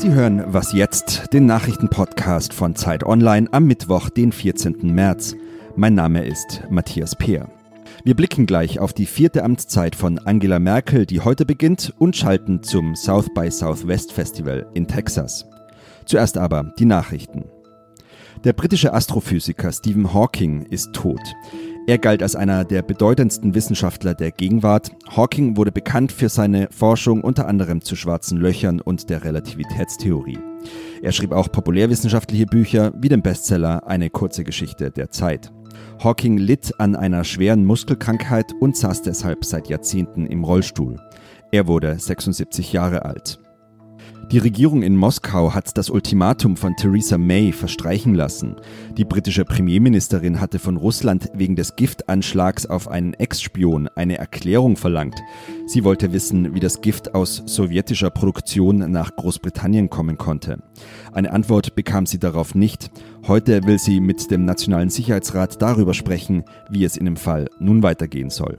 Sie hören Was jetzt, den Nachrichtenpodcast von Zeit Online am Mittwoch, den 14. März. Mein Name ist Matthias Peer. Wir blicken gleich auf die vierte Amtszeit von Angela Merkel, die heute beginnt, und schalten zum South by Southwest Festival in Texas. Zuerst aber die Nachrichten. Der britische Astrophysiker Stephen Hawking ist tot. Er galt als einer der bedeutendsten Wissenschaftler der Gegenwart. Hawking wurde bekannt für seine Forschung unter anderem zu schwarzen Löchern und der Relativitätstheorie. Er schrieb auch populärwissenschaftliche Bücher wie den Bestseller Eine kurze Geschichte der Zeit. Hawking litt an einer schweren Muskelkrankheit und saß deshalb seit Jahrzehnten im Rollstuhl. Er wurde 76 Jahre alt. Die Regierung in Moskau hat das Ultimatum von Theresa May verstreichen lassen. Die britische Premierministerin hatte von Russland wegen des Giftanschlags auf einen Ex-Spion eine Erklärung verlangt. Sie wollte wissen, wie das Gift aus sowjetischer Produktion nach Großbritannien kommen konnte. Eine Antwort bekam sie darauf nicht. Heute will sie mit dem Nationalen Sicherheitsrat darüber sprechen, wie es in dem Fall nun weitergehen soll.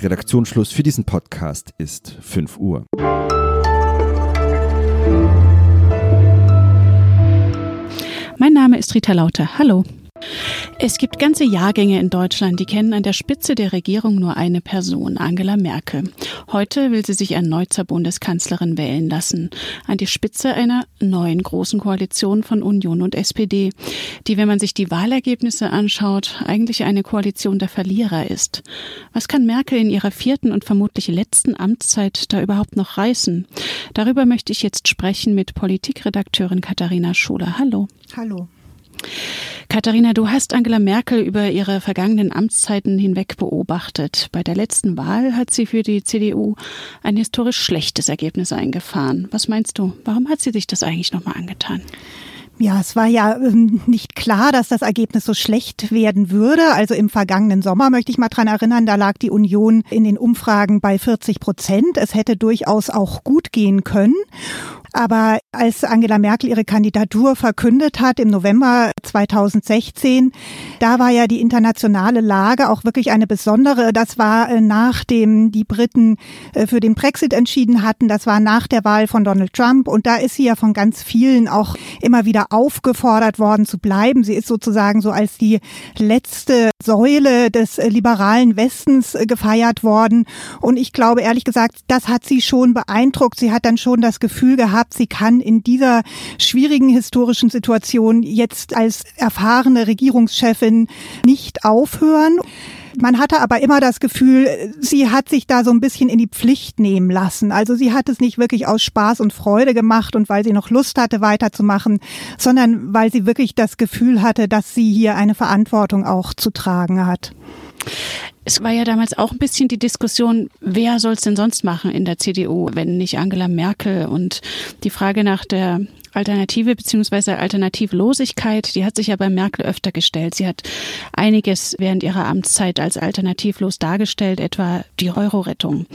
Redaktionsschluss für diesen Podcast ist 5 Uhr. Ist Rita Lauter. Hallo. Es gibt ganze Jahrgänge in Deutschland, die kennen an der Spitze der Regierung nur eine Person, Angela Merkel. Heute will sie sich erneut zur Bundeskanzlerin wählen lassen, an die Spitze einer neuen großen Koalition von Union und SPD, die, wenn man sich die Wahlergebnisse anschaut, eigentlich eine Koalition der Verlierer ist. Was kann Merkel in ihrer vierten und vermutlich letzten Amtszeit da überhaupt noch reißen? Darüber möchte ich jetzt sprechen mit Politikredakteurin Katharina Schuler. Hallo. Hallo. Katharina, du hast Angela Merkel über ihre vergangenen Amtszeiten hinweg beobachtet. Bei der letzten Wahl hat sie für die CDU ein historisch schlechtes Ergebnis eingefahren. Was meinst du? Warum hat sie sich das eigentlich nochmal angetan? Ja, es war ja ähm, nicht klar, dass das Ergebnis so schlecht werden würde. Also im vergangenen Sommer möchte ich mal dran erinnern, da lag die Union in den Umfragen bei 40 Prozent. Es hätte durchaus auch gut gehen können. Aber als Angela Merkel ihre Kandidatur verkündet hat im November 2016, da war ja die internationale Lage auch wirklich eine besondere. Das war äh, nachdem die Briten äh, für den Brexit entschieden hatten. Das war nach der Wahl von Donald Trump. Und da ist sie ja von ganz vielen auch immer wieder aufgefordert worden zu bleiben. Sie ist sozusagen so als die letzte Säule des äh, liberalen Westens gefeiert worden. Und ich glaube ehrlich gesagt, das hat sie schon beeindruckt. Sie hat dann schon das Gefühl gehabt, gehabt, sie kann in dieser schwierigen historischen Situation jetzt als erfahrene Regierungschefin nicht aufhören. Man hatte aber immer das Gefühl, sie hat sich da so ein bisschen in die Pflicht nehmen lassen. Also sie hat es nicht wirklich aus Spaß und Freude gemacht und weil sie noch Lust hatte, weiterzumachen, sondern weil sie wirklich das Gefühl hatte, dass sie hier eine Verantwortung auch zu tragen hat. Es war ja damals auch ein bisschen die Diskussion, wer soll es denn sonst machen in der CDU, wenn nicht Angela Merkel? Und die Frage nach der Alternative beziehungsweise Alternativlosigkeit, die hat sich ja bei Merkel öfter gestellt. Sie hat einiges während ihrer Amtszeit als alternativlos dargestellt, etwa die Euro-Rettung.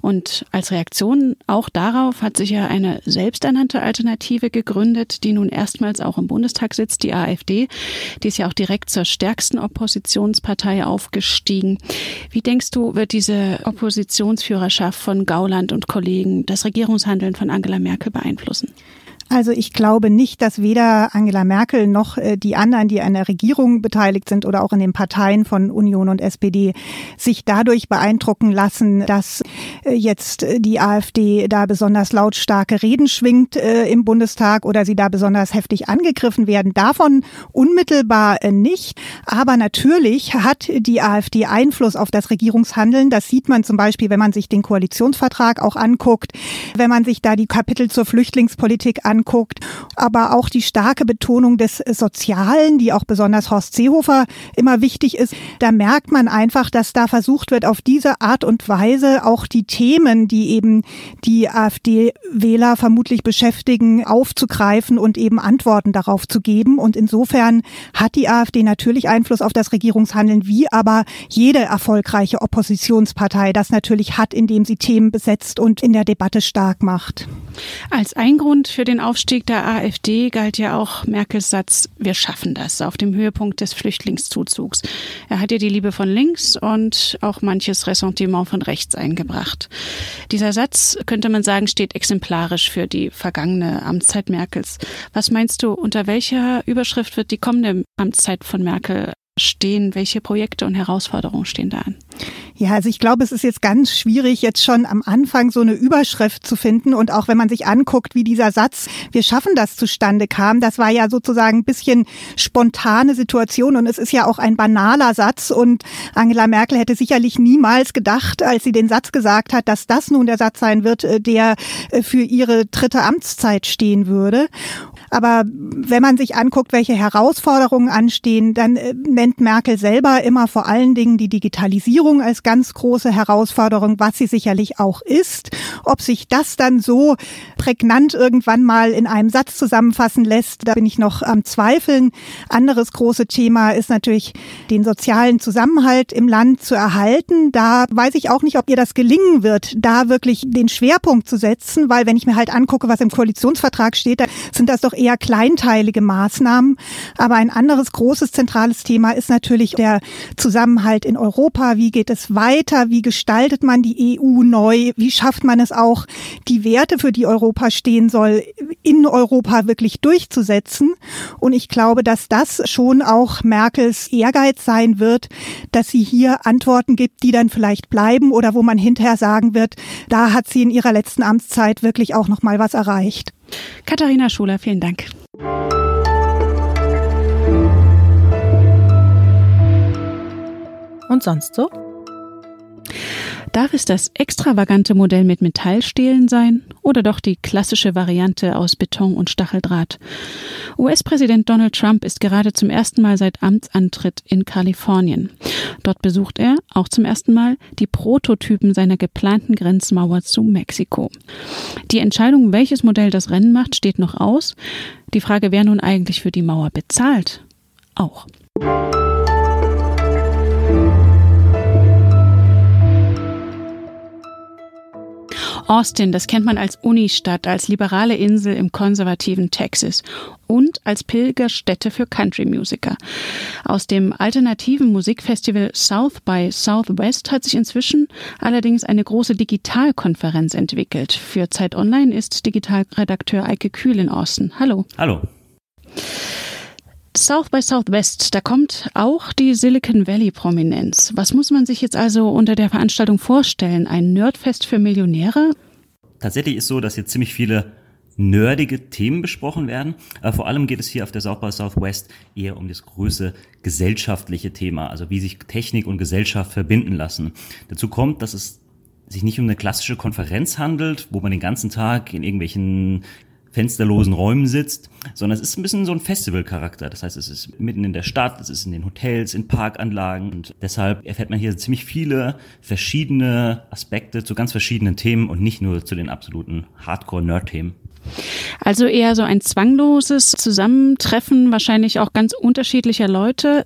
Und als Reaktion auch darauf hat sich ja eine selbsternannte Alternative gegründet, die nun erstmals auch im Bundestag sitzt, die AfD. Die ist ja auch direkt zur stärksten Oppositionspartei aufgestiegen. Wie denkst du, wird diese Oppositionsführerschaft von Gauland und Kollegen das Regierungshandeln von Angela Merkel beeinflussen? Also ich glaube nicht, dass weder Angela Merkel noch äh, die anderen, die an der Regierung beteiligt sind oder auch in den Parteien von Union und SPD, sich dadurch beeindrucken lassen, dass jetzt die AfD da besonders lautstarke Reden schwingt äh, im Bundestag oder sie da besonders heftig angegriffen werden. Davon unmittelbar nicht. Aber natürlich hat die AfD Einfluss auf das Regierungshandeln. Das sieht man zum Beispiel, wenn man sich den Koalitionsvertrag auch anguckt, wenn man sich da die Kapitel zur Flüchtlingspolitik anguckt, aber auch die starke Betonung des Sozialen, die auch besonders Horst Seehofer immer wichtig ist, da merkt man einfach, dass da versucht wird, auf diese Art und Weise auch die Themen, die eben die AfD-Wähler vermutlich beschäftigen, aufzugreifen und eben Antworten darauf zu geben. Und insofern hat die AfD natürlich Einfluss auf das Regierungshandeln, wie aber jede erfolgreiche Oppositionspartei das natürlich hat, indem sie Themen besetzt und in der Debatte stark macht. Als ein Grund für den Aufstieg der AfD galt ja auch Merkels Satz, wir schaffen das, auf dem Höhepunkt des Flüchtlingszuzugs. Er hat ihr die Liebe von links und auch manches Ressentiment von rechts eingebracht. Gesagt. Dieser Satz, könnte man sagen, steht exemplarisch für die vergangene Amtszeit Merkels. Was meinst du, unter welcher Überschrift wird die kommende Amtszeit von Merkel stehen? Welche Projekte und Herausforderungen stehen da an? Ja, also ich glaube, es ist jetzt ganz schwierig, jetzt schon am Anfang so eine Überschrift zu finden. Und auch wenn man sich anguckt, wie dieser Satz, wir schaffen das zustande kam, das war ja sozusagen ein bisschen spontane Situation. Und es ist ja auch ein banaler Satz. Und Angela Merkel hätte sicherlich niemals gedacht, als sie den Satz gesagt hat, dass das nun der Satz sein wird, äh, der äh, für ihre dritte Amtszeit stehen würde. Aber wenn man sich anguckt, welche Herausforderungen anstehen, dann äh, nennt Merkel selber immer vor allen Dingen die Digitalisierung als ganz große Herausforderung, was sie sicherlich auch ist. Ob sich das dann so prägnant irgendwann mal in einem Satz zusammenfassen lässt, da bin ich noch am Zweifeln. Anderes große Thema ist natürlich den sozialen Zusammenhalt im Land zu erhalten. Da weiß ich auch nicht, ob ihr das gelingen wird, da wirklich den Schwerpunkt zu setzen, weil wenn ich mir halt angucke, was im Koalitionsvertrag steht, da sind das doch kleinteilige Maßnahmen. Aber ein anderes großes zentrales Thema ist natürlich der Zusammenhalt in Europa. Wie geht es weiter? Wie gestaltet man die EU neu? Wie schafft man es auch, die Werte, für die Europa stehen soll, in Europa wirklich durchzusetzen? Und ich glaube, dass das schon auch Merkels Ehrgeiz sein wird, dass sie hier Antworten gibt, die dann vielleicht bleiben oder wo man hinterher sagen wird, da hat sie in ihrer letzten Amtszeit wirklich auch noch mal was erreicht. Katharina Schuler, vielen Dank. Und sonst so? Darf es das extravagante Modell mit Metallstählen sein oder doch die klassische Variante aus Beton und Stacheldraht? US-Präsident Donald Trump ist gerade zum ersten Mal seit Amtsantritt in Kalifornien. Dort besucht er auch zum ersten Mal die Prototypen seiner geplanten Grenzmauer zu Mexiko. Die Entscheidung, welches Modell das Rennen macht, steht noch aus. Die Frage, wer nun eigentlich für die Mauer bezahlt, auch. Austin, das kennt man als Unistadt, als liberale Insel im konservativen Texas und als Pilgerstätte für Country-Musiker. Aus dem alternativen Musikfestival South by Southwest hat sich inzwischen allerdings eine große Digitalkonferenz entwickelt. Für Zeit Online ist Digitalredakteur Eike Kühl in Austin. Hallo. Hallo. South by Southwest, da kommt auch die Silicon Valley Prominenz. Was muss man sich jetzt also unter der Veranstaltung vorstellen? Ein Nerdfest für Millionäre? Tatsächlich ist so, dass hier ziemlich viele nerdige Themen besprochen werden. Aber vor allem geht es hier auf der South by Southwest eher um das größere gesellschaftliche Thema, also wie sich Technik und Gesellschaft verbinden lassen. Dazu kommt, dass es sich nicht um eine klassische Konferenz handelt, wo man den ganzen Tag in irgendwelchen fensterlosen Räumen sitzt, sondern es ist ein bisschen so ein Festivalcharakter. Das heißt, es ist mitten in der Stadt, es ist in den Hotels, in Parkanlagen und deshalb erfährt man hier ziemlich viele verschiedene Aspekte zu ganz verschiedenen Themen und nicht nur zu den absoluten Hardcore-Nerd-Themen. Also eher so ein zwangloses Zusammentreffen, wahrscheinlich auch ganz unterschiedlicher Leute.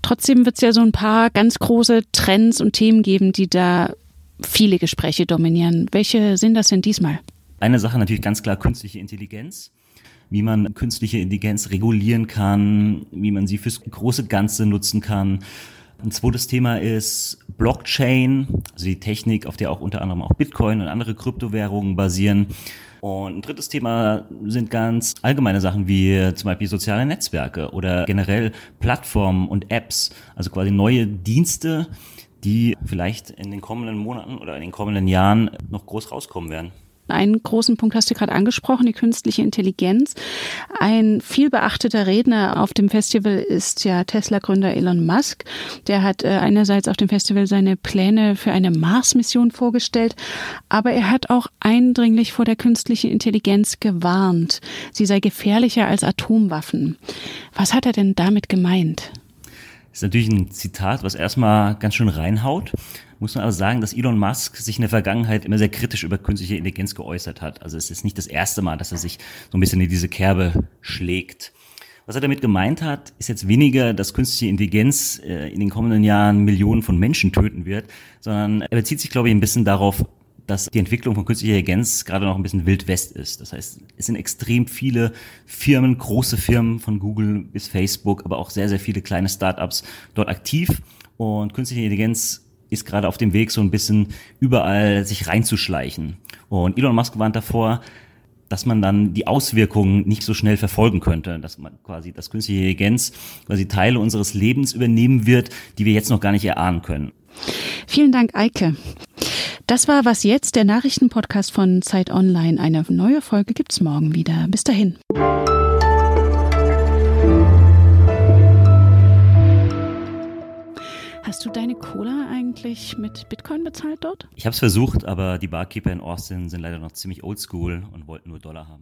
Trotzdem wird es ja so ein paar ganz große Trends und Themen geben, die da viele Gespräche dominieren. Welche sind das denn diesmal? Eine Sache natürlich ganz klar künstliche Intelligenz wie man künstliche Intelligenz regulieren kann, wie man sie fürs große Ganze nutzen kann. Ein zweites Thema ist Blockchain, also die Technik, auf der auch unter anderem auch Bitcoin und andere Kryptowährungen basieren. Und ein drittes Thema sind ganz allgemeine Sachen wie zum Beispiel soziale Netzwerke oder generell Plattformen und Apps, also quasi neue Dienste, die vielleicht in den kommenden Monaten oder in den kommenden Jahren noch groß rauskommen werden. Einen großen Punkt hast du gerade angesprochen, die künstliche Intelligenz. Ein viel beachteter Redner auf dem Festival ist ja Tesla-Gründer Elon Musk. Der hat äh, einerseits auf dem Festival seine Pläne für eine Mars-Mission vorgestellt, aber er hat auch eindringlich vor der künstlichen Intelligenz gewarnt. Sie sei gefährlicher als Atomwaffen. Was hat er denn damit gemeint? Das ist natürlich ein Zitat, was erstmal ganz schön reinhaut muss man aber sagen, dass Elon Musk sich in der Vergangenheit immer sehr kritisch über künstliche Intelligenz geäußert hat. Also es ist nicht das erste Mal, dass er sich so ein bisschen in diese Kerbe schlägt. Was er damit gemeint hat, ist jetzt weniger, dass künstliche Intelligenz äh, in den kommenden Jahren Millionen von Menschen töten wird, sondern er bezieht sich, glaube ich, ein bisschen darauf, dass die Entwicklung von künstlicher Intelligenz gerade noch ein bisschen Wild West ist. Das heißt, es sind extrem viele Firmen, große Firmen von Google bis Facebook, aber auch sehr, sehr viele kleine Startups dort aktiv. Und künstliche Intelligenz ist gerade auf dem Weg, so ein bisschen überall sich reinzuschleichen. Und Elon Musk warnt davor, dass man dann die Auswirkungen nicht so schnell verfolgen könnte, dass man quasi das künstliche Intelligenz quasi Teile unseres Lebens übernehmen wird, die wir jetzt noch gar nicht erahnen können. Vielen Dank, Eike. Das war Was jetzt, der Nachrichtenpodcast von Zeit Online. Eine neue Folge gibt's morgen wieder. Bis dahin. Hast du deine Cola eigentlich mit Bitcoin bezahlt dort? Ich habe es versucht, aber die Barkeeper in Austin sind leider noch ziemlich oldschool und wollten nur Dollar haben.